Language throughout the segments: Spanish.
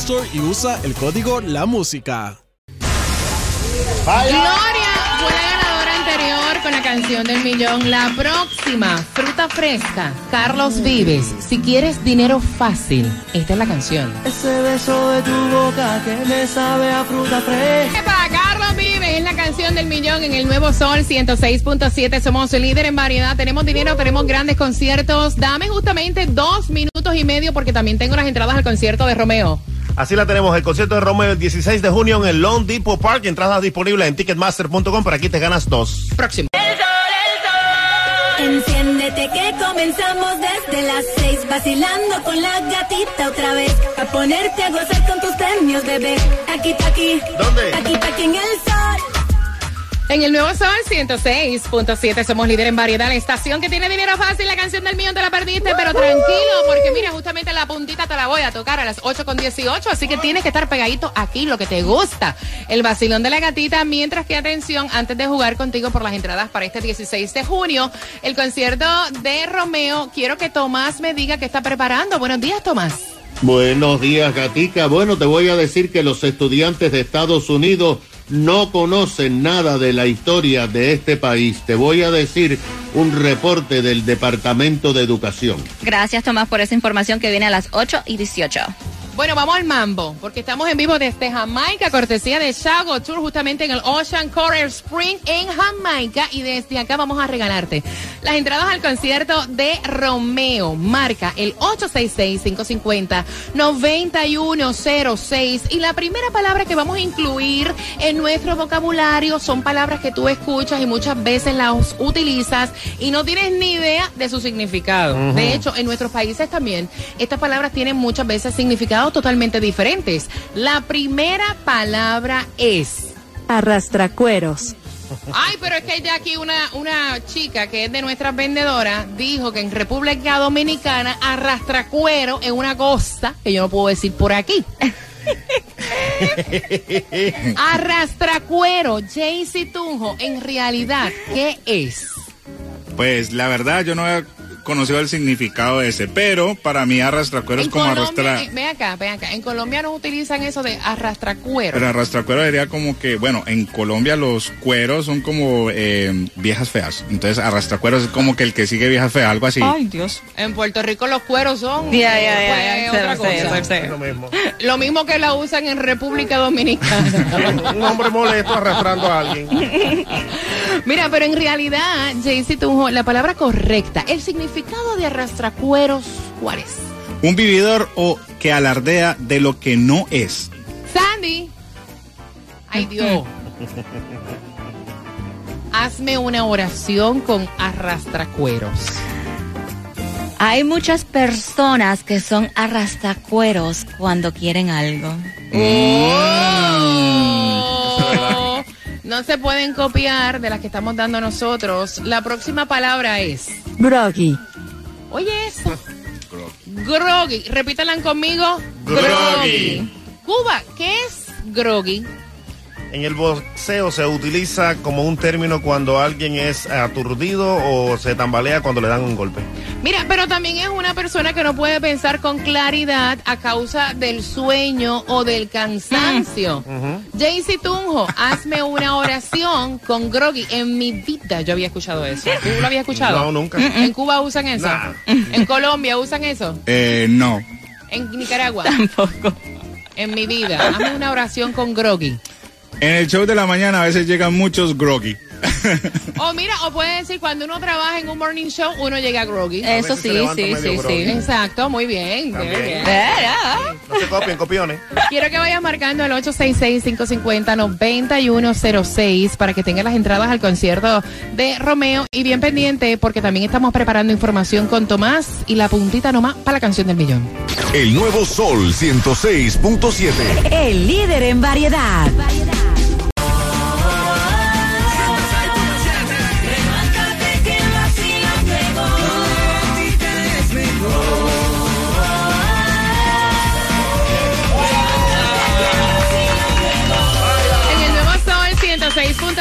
Store y usa el código La Música. Gloria fue la ganadora anterior con la canción del millón. La próxima, fruta fresca, Carlos Vives. Si quieres dinero fácil, esta es la canción. Ese beso de tu boca que me sabe a fruta fresca. Para Carlos Vives es la canción del millón en el Nuevo Sol 106.7. Somos el líder en variedad. Tenemos dinero, tenemos grandes conciertos. Dame justamente dos minutos y medio porque también tengo las entradas al concierto de Romeo. Así la tenemos, el concierto de Romeo el 16 de junio en el Lone Depot Park. Entradas disponibles en ticketmaster.com. Por aquí te ganas dos. Próximo. Enciéndete que comenzamos desde las seis vacilando con la gatita otra vez a ponerte a gozar con tus premios bebé aquí pa' aquí ¿Dónde? aquí pa' aquí en el sol En el Nuevo Sol 106.7 somos líder en variedad. La estación que tiene dinero fácil, la canción del millón te la perdiste, pero tranquilo, porque mira, justamente la puntita te la voy a tocar a las 8.18, así que tienes que estar pegadito aquí, lo que te gusta. El vacilón de la gatita, mientras que atención, antes de jugar contigo por las entradas para este 16 de junio, el concierto de Romeo, quiero que Tomás me diga que está preparando. Buenos días, Tomás. Buenos días, Gatica. Bueno, te voy a decir que los estudiantes de Estados Unidos no conocen nada de la historia de este país. Te voy a decir un reporte del Departamento de Educación. Gracias, Tomás, por esa información que viene a las 8 y 18. Bueno, vamos al mambo, porque estamos en vivo desde Jamaica, cortesía de Shago Tour, justamente en el Ocean Coral Spring en Jamaica. Y desde acá vamos a regalarte las entradas al concierto de Romeo. Marca el 866-550-9106. Y la primera palabra que vamos a incluir en nuestro vocabulario son palabras que tú escuchas y muchas veces las utilizas y no tienes ni idea de su significado. De hecho, en nuestros países también, estas palabras tienen muchas veces significados totalmente diferentes. La primera palabra es. Arrastracueros. Ay, pero es que ya aquí una, una chica que es de nuestras vendedoras dijo que en República Dominicana arrastra cuero en una costa que yo no puedo decir por aquí. arrastra cuero, Jaycee Tunjo, en realidad, ¿qué es? Pues la verdad yo no he conocido el significado de ese, pero para mí arrastracuero es En como Colombia, arrastrar. eh, ven acá, ven acá. En Colombia no utilizan eso de arrastra cuero. Pero arrastracuero sería como que, bueno, en Colombia los cueros son como eh, viejas feas. Entonces arrastracueros es como que el que sigue viejas feas, algo así. Dios. En Puerto Rico los cueros son Ya, ya, ya. Lo mismo. Lo mismo que la usan en República Dominicana. Un hombre molesto arrastrando a alguien. Mira, pero en realidad, Jaycee Tunjo, la palabra correcta, el significado de arrastracueros, ¿cuál es? Un vividor o que alardea de lo que no es. Sandy. Ay, Dios. Hazme una oración con arrastracueros. Hay muchas personas que son arrastracueros cuando quieren algo. Oh. No se pueden copiar de las que estamos dando nosotros. La próxima palabra es. Groggy. Oye, eso. Groggy. Repítanla conmigo. Groggy. Cuba, ¿qué es groggy? En el boxeo se utiliza como un término cuando alguien es aturdido o se tambalea cuando le dan un golpe. Mira, pero también es una persona que no puede pensar con claridad a causa del sueño o del cansancio. Jaycee Tunjo, hazme una oración con groggy. En mi vida yo había escuchado eso. ¿Tú lo habías escuchado? No, nunca. ¿En Cuba usan eso? Nah. ¿En Colombia usan eso? Eh, no. ¿En Nicaragua? Tampoco. En mi vida. Hazme una oración con groggy. En el show de la mañana a veces llegan muchos groggy. O mira, o puede decir, cuando uno trabaja en un morning show, uno llega groggy. Eso veces se sí, levanta sí, medio sí, groggy. sí. Exacto, muy bien. También. No se copien, copiones. Quiero que vayas marcando el 866-550-9106 para que tengas las entradas al concierto de Romeo. Y bien pendiente, porque también estamos preparando información con Tomás y la puntita nomás para la canción del millón. El nuevo Sol 106.7. El líder en variedad.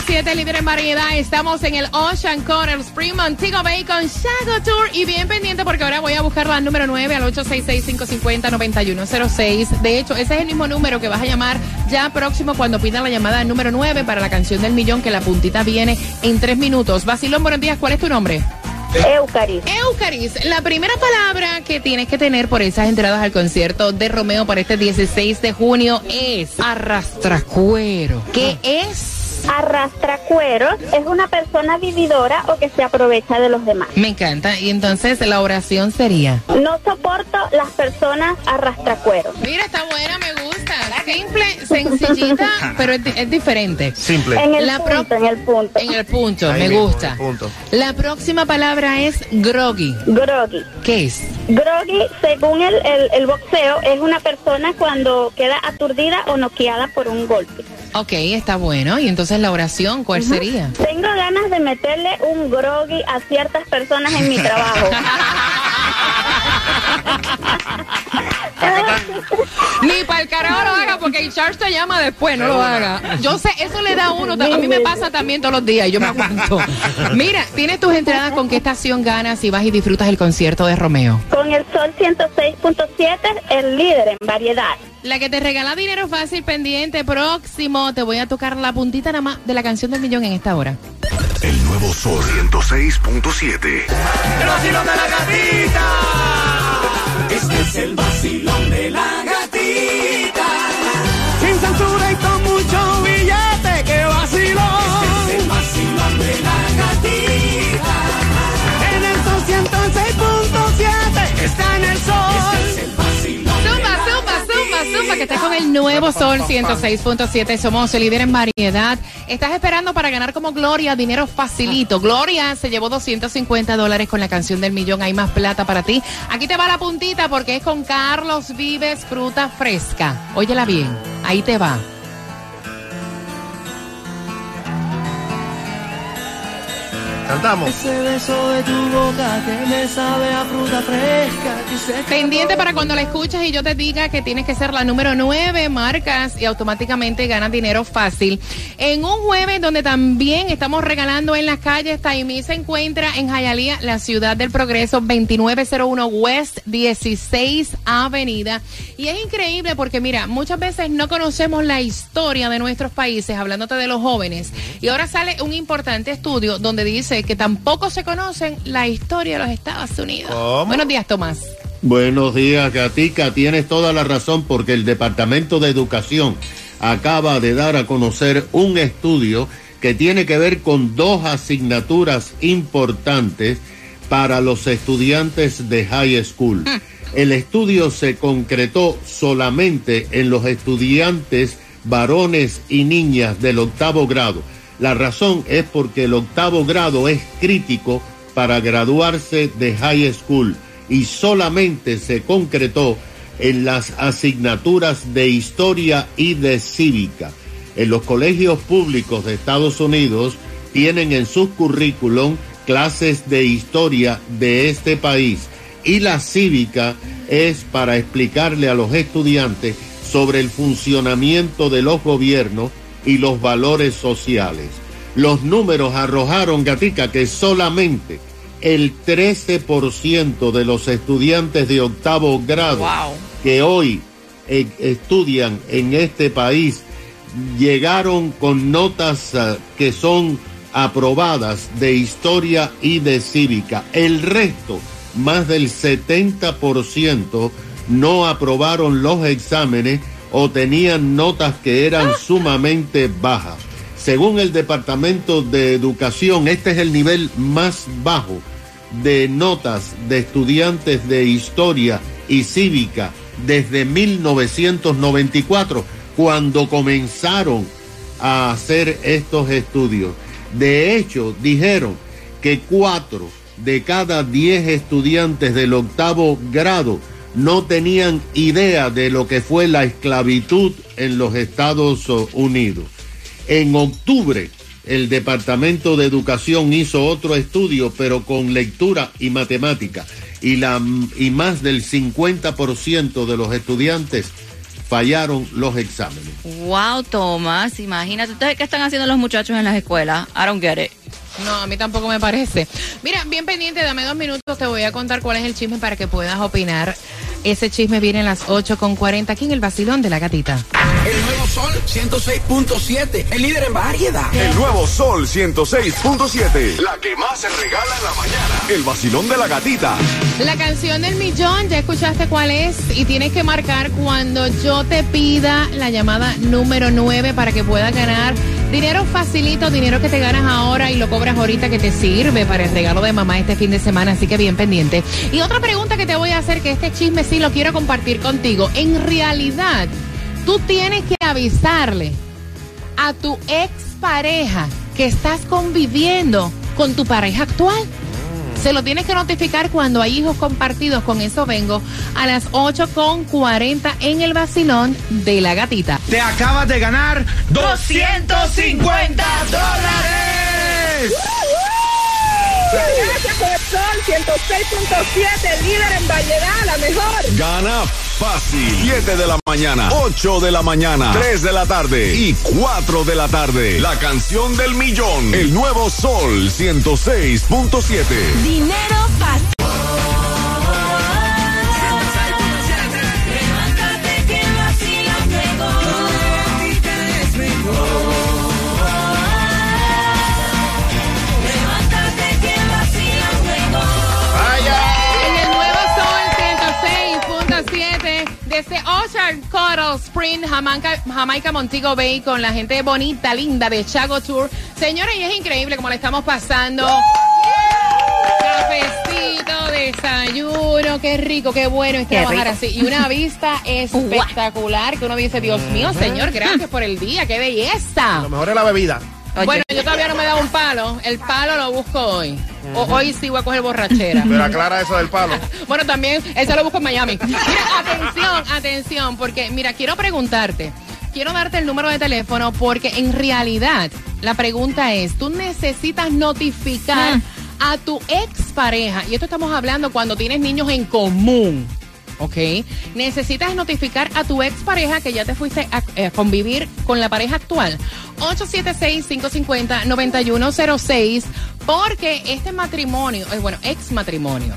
7, líder en variedad. Estamos en el Ocean Corner Spring Montego Bay con Shago Tour. Y bien pendiente porque ahora voy a buscar la número 9 al 866-550-9106. De hecho, ese es el mismo número que vas a llamar ya próximo cuando pidan la llamada número 9 para la canción del millón, que la puntita viene en tres minutos. Basilón, buenos días. ¿Cuál es tu nombre? Eucaris. Eucaris, la primera palabra que tienes que tener por esas entradas al concierto de Romeo para este 16 de junio es arrastracuero. ¿Qué ah. es? Arrastracueros es una persona vividora o que se aprovecha de los demás. Me encanta. Y entonces la oración sería. No soporto las personas arrastracueros. Mira, está buena, me gusta. Simple, sencillita, pero es, di- es diferente. Simple. En el La punto, pro- en el punto. En el punto, Ahí me mismo, gusta. en el punto. La próxima palabra es groggy. Groggy. ¿Qué es? Groggy, según el, el, el boxeo, es una persona cuando queda aturdida o noqueada por un golpe. Ok, está bueno. Y entonces la oración, ¿cuál sería? Tengo ganas de meterle un groggy a ciertas personas en mi trabajo. Ni para el carajo lo haga porque el Charles te llama después, no lo haga. Yo sé, eso le da a uno, a mí me pasa también todos los días, yo me aguanto. Mira, tienes tus entradas con qué estación ganas y vas y disfrutas el concierto de Romeo. Con el Sol 106.7, el líder en variedad. La que te regala dinero fácil pendiente próximo, te voy a tocar la puntita nada más de la canción del millón en esta hora. Nuevo Sol 106.7. El vacilón de la gatita. Este es el vacilón de la gatita. Sin censura el nuevo Sol 106.7. Somos el líder en variedad. Estás esperando para ganar como Gloria dinero facilito. Gloria se llevó 250 dólares con la canción del millón. Hay más plata para ti. Aquí te va la puntita porque es con Carlos Vives Fruta Fresca. Óyela bien. Ahí te va. Cantamos. Ese beso de tu boca que me sabe a fruta fresca. Dice que Pendiente para cuando la escuches y yo te diga que tienes que ser la número 9, marcas y automáticamente ganas dinero fácil. En un jueves donde también estamos regalando en las calles, Taimí se encuentra en Hialeah, la ciudad del progreso, 2901 West 16 Avenida. Y es increíble porque mira, muchas veces no conocemos la historia de nuestros países, hablándote de los jóvenes. Y ahora sale un importante estudio donde dice que tampoco se conocen la historia de los Estados Unidos. ¿Cómo? Buenos días, Tomás. Buenos días, Gatica. Tienes toda la razón porque el Departamento de Educación acaba de dar a conocer un estudio que tiene que ver con dos asignaturas importantes para los estudiantes de high school. El estudio se concretó solamente en los estudiantes varones y niñas del octavo grado. La razón es porque el octavo grado es crítico para graduarse de high school y solamente se concretó en las asignaturas de historia y de cívica. En los colegios públicos de Estados Unidos tienen en sus currículum clases de historia de este país y la cívica es para explicarle a los estudiantes sobre el funcionamiento de los gobiernos, y los valores sociales. Los números arrojaron, Gatica, que solamente el 13% de los estudiantes de octavo grado que hoy eh, estudian en este país llegaron con notas eh, que son aprobadas de historia y de cívica. El resto, más del 70%, no aprobaron los exámenes o tenían notas que eran sumamente bajas. Según el Departamento de Educación, este es el nivel más bajo de notas de estudiantes de historia y cívica desde 1994, cuando comenzaron a hacer estos estudios. De hecho, dijeron que cuatro de cada diez estudiantes del octavo grado no tenían idea de lo que fue la esclavitud en los Estados Unidos. En octubre, el Departamento de Educación hizo otro estudio, pero con lectura y matemática, y, la, y más del 50% de los estudiantes fallaron los exámenes. Wow, Tomás, imagínate. Entonces, ¿qué están haciendo los muchachos en las escuelas? I don't get it. No, a mí tampoco me parece. Mira, bien pendiente, dame dos minutos, te voy a contar cuál es el chisme para que puedas opinar. Ese chisme viene a las 8.40 aquí en el vacilón de la gatita. El nuevo Sol 106.7, el líder en variedad. El nuevo Sol 106.7. La que más se regala en la mañana. El vacilón de la gatita. La canción del millón, ya escuchaste cuál es y tienes que marcar cuando yo te pida la llamada número 9 para que puedas ganar dinero facilito, dinero que te ganas ahora y lo cobras ahorita que te sirve para el regalo de mamá este fin de semana, así que bien pendiente. Y otra pregunta que te voy a hacer, que este chisme sí lo quiero compartir contigo. En realidad, tú tienes que avisarle a tu ex pareja que estás conviviendo con tu pareja actual. Se lo tienes que notificar cuando hay hijos compartidos. Con eso vengo a las 8.40 en el vacilón de la gatita. Te acabas de ganar 250 dólares. Gracias por el sol 106.7, líder en variedad, la mejor. Gana fácil. 7 de la mañana, 8 de la mañana, 3 de la tarde y 4 de la tarde. La canción del millón. El nuevo Sol 106.7. Dinero fácil. Coral Spring, Jamaica, Jamaica Montego Bay con la gente bonita, linda de Chago Tour. Señores, y es increíble como le estamos pasando. Cafecito, desayuno, qué rico, qué bueno es Qué trabajar rico. así. Y una vista espectacular que uno dice, Dios mío, señor, gracias por el día, qué belleza. Lo mejor es la bebida. Bueno, yo todavía no me he dado un palo. El palo lo busco hoy. O- hoy sí voy a coger borrachera. Pero aclara eso del palo. Bueno, también, eso lo busco en Miami. Mira, atención, atención, porque, mira, quiero preguntarte, quiero darte el número de teléfono porque en realidad la pregunta es, tú necesitas notificar a tu expareja, y esto estamos hablando cuando tienes niños en común. ¿Ok? Necesitas notificar a tu expareja que ya te fuiste a, eh, convivir con la pareja actual. 876-550-9106, porque este matrimonio, eh, bueno, ex matrimonio,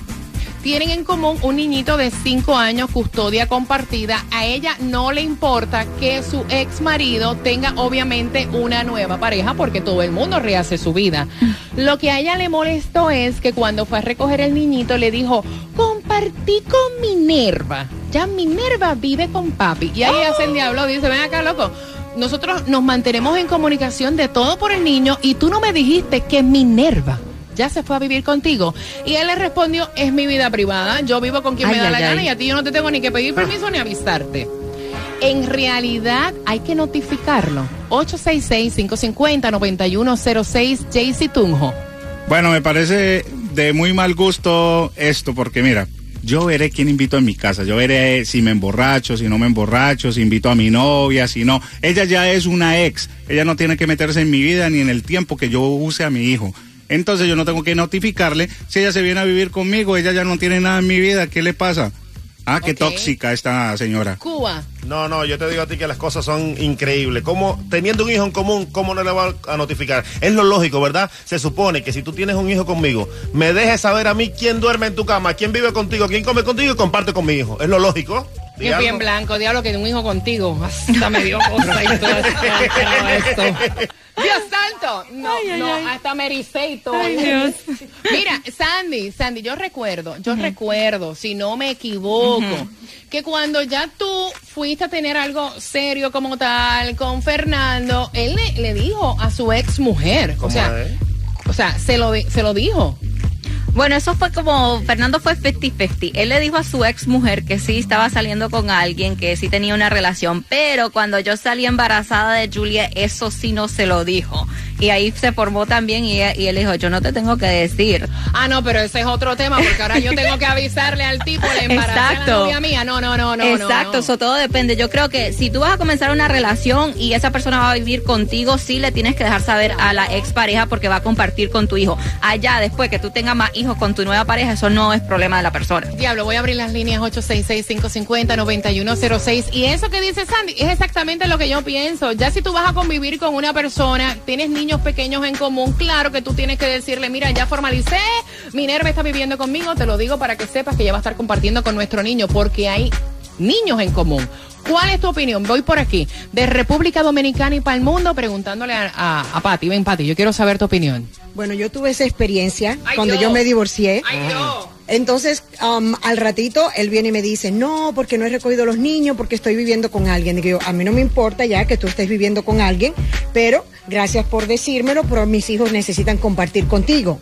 tienen en común un niñito de 5 años, custodia compartida. A ella no le importa que su ex marido tenga obviamente una nueva pareja porque todo el mundo rehace su vida. Lo que a ella le molestó es que cuando fue a recoger el niñito le dijo, compartí con Minerva. Ya Minerva vive con papi. Y ahí hace el diablo, dice, ven acá, loco. Nosotros nos mantenemos en comunicación de todo por el niño y tú no me dijiste que Minerva ya se fue a vivir contigo. Y él le respondió, es mi vida privada, yo vivo con quien Ay, me da ay, la gana ay. y a ti yo no te tengo ni que pedir permiso ni avisarte. En realidad hay que notificarlo. 866-550-9106, Jaycee Tunjo. Bueno, me parece de muy mal gusto esto, porque mira, yo veré quién invito en mi casa, yo veré si me emborracho, si no me emborracho, si invito a mi novia, si no. Ella ya es una ex, ella no tiene que meterse en mi vida ni en el tiempo que yo use a mi hijo. Entonces yo no tengo que notificarle si ella se viene a vivir conmigo, ella ya no tiene nada en mi vida, ¿qué le pasa? Ah, qué tóxica esta señora. Cuba. No, no, yo te digo a ti que las cosas son increíbles. ¿Cómo, teniendo un hijo en común, cómo no le va a notificar? Es lo lógico, ¿verdad? Se supone que si tú tienes un hijo conmigo, me dejes saber a mí quién duerme en tu cama, quién vive contigo, quién come contigo y comparte con mi hijo. Es lo lógico. Qué Diablo. bien blanco, diablo, que un hijo contigo. Hasta me dio cosa y todo esto. Dios santo. No, no, hasta me ericé y todo. Ay, Dios. Mira, Sandy, Sandy, yo recuerdo, yo recuerdo, si no me equivoco, que cuando ya tú fuiste a tener algo serio como tal con Fernando, él le, le dijo a su ex mujer, o ¿Cómo sea, es? o sea, se lo, se lo dijo. Bueno, eso fue como, Fernando fue 50-50. Él le dijo a su ex mujer que sí estaba saliendo con alguien, que sí tenía una relación, pero cuando yo salí embarazada de Julia, eso sí no se lo dijo. Y ahí se formó también y, él dijo, yo no te tengo que decir. Ah, no, pero ese es otro tema, porque ahora yo tengo que avisarle al tipo, le embaracé a la Exacto. novia mía. No, no, no, no. no, Exacto, no. eso todo depende. Yo creo que si tú vas a comenzar una relación y esa persona va a vivir contigo, sí le tienes que dejar saber a la expareja porque va a compartir con tu hijo. Allá, después que tú tengas más hijos con tu nueva pareja, eso no es problema de la persona. Diablo, voy a abrir las líneas 866-550-9106. Y eso que dice Sandy es exactamente lo que yo pienso. Ya si tú vas a convivir con una persona, tienes niños pequeños en común, claro que tú tienes que decirle, mira, ya formalicé, Minerva está viviendo conmigo, te lo digo para que sepas que ella va a estar compartiendo con nuestro niño, porque hay niños en común. ¿Cuál es tu opinión? Voy por aquí, de República Dominicana y para el mundo, preguntándole a, a, a Pati. Ven, Pati, yo quiero saber tu opinión. Bueno, yo tuve esa experiencia Ay, cuando yo me divorcié. Ay. Entonces, um, al ratito, él viene y me dice, no, porque no he recogido los niños, porque estoy viviendo con alguien. Digo, a mí no me importa ya que tú estés viviendo con alguien, pero gracias por decírmelo, pero mis hijos necesitan compartir contigo.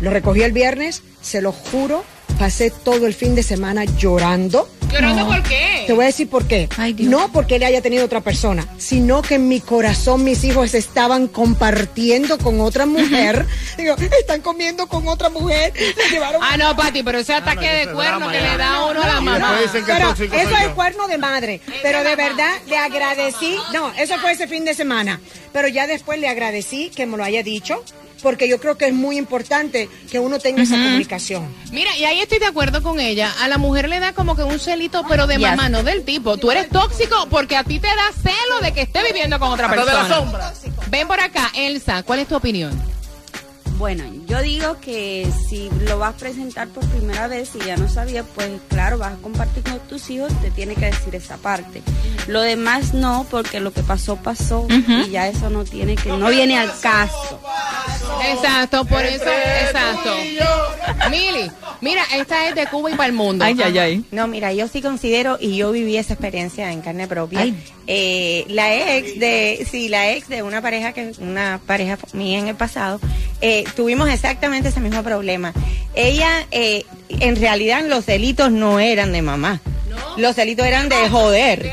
Lo recogí el viernes, se lo juro, pasé todo el fin de semana llorando. ¿Llorando por qué? Te voy a decir por qué. No porque él haya tenido otra persona, sino que en mi corazón mis hijos estaban compartiendo con otra mujer. Digo, están comiendo con otra mujer. Llevaron Ah, no, Pati, pero ese ataque de cuerno que le da uno a la mamá. pero eso es cuerno de madre. Pero de verdad le agradecí. No, eso fue ese fin de semana. Pero ya después le agradecí que me lo haya dicho. Porque yo creo que es muy importante que uno tenga esa comunicación. Mira, y ahí estoy de acuerdo con ella. A la mujer le da como que un celito, pero de Yes. mamá, no del tipo. Tú eres tóxico porque a ti te da celo de que esté viviendo con otra Hasta de la persona. sombra. Ven por acá, Elsa, ¿cuál es tu opinión? Bueno, yo digo que si lo vas a presentar por primera vez y ya no sabía, pues claro, vas a compartir con tus hijos, te tiene que decir esa parte. Lo demás no, porque lo que pasó, pasó y ya eso no tiene que, no viene al caso. Exacto, por eso, exacto. Mili, mira, esta es de Cuba y para el mundo. No, mira, yo sí considero y yo viví esa experiencia en carne propia. Eh, la ex de, sí, la ex de una pareja que, una pareja mía en el pasado, eh, tuvimos exactamente ese mismo problema. Ella, eh, en realidad, los delitos no eran de mamá. Los delitos eran de joder.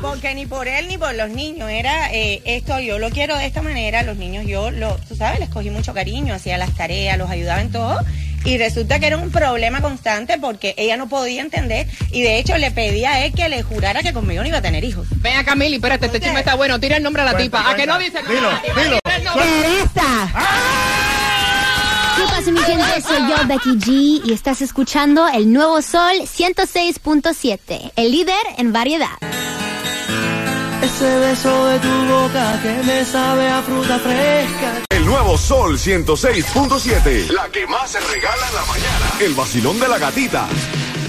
Porque ni por él ni por los niños era eh, esto, yo lo quiero de esta manera, los niños yo, lo, tú sabes, les cogí mucho cariño, hacía las tareas, los ayudaba en todo. Y resulta que era un problema constante porque ella no podía entender y de hecho le pedía a él que le jurara que conmigo no iba a tener hijos. Ven acá, Mili, espérate, este chisme está bueno. Tira el nombre a la tipa. ¿A que no dice nada? dilo. Tira el nombre. ¿Qué pasa, mi gente? Soy yo, Becky G, y estás escuchando el nuevo Sol 106.7, el líder en variedad. Ese beso de tu boca que me sabe a fruta fresca. El nuevo Sol 106.7. La que más se regala en la mañana. El vacilón de la gatita.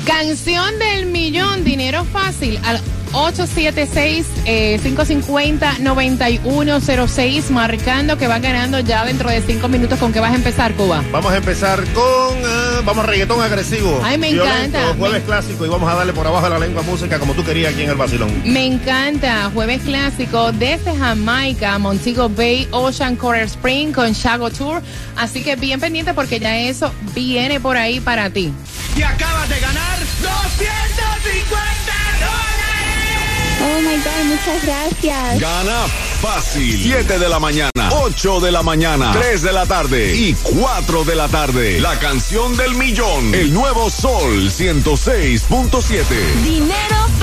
Canción del millón, dinero fácil al 876-550-9106, marcando que van ganando ya dentro de cinco minutos. ¿Con qué vas a empezar, Cuba? Vamos a empezar con, eh, vamos, reggaetón agresivo. Ay, me Violento, encanta. Jueves clásico y vamos a darle por abajo de la lengua música como tú querías aquí en el vacilón. Me encanta, jueves clásico desde Jamaica, Montego Bay, Ocean Coral Spring con Shago Tour. Así que bien pendiente porque ya eso viene por ahí para ti. Y acabas de ganar 250 Oh my God, muchas gracias. Gana fácil. 7 de la mañana, 8 de la mañana, 3 de la tarde y 4 de la tarde. La canción del millón. El nuevo Sol 106.7. Dinero fácil.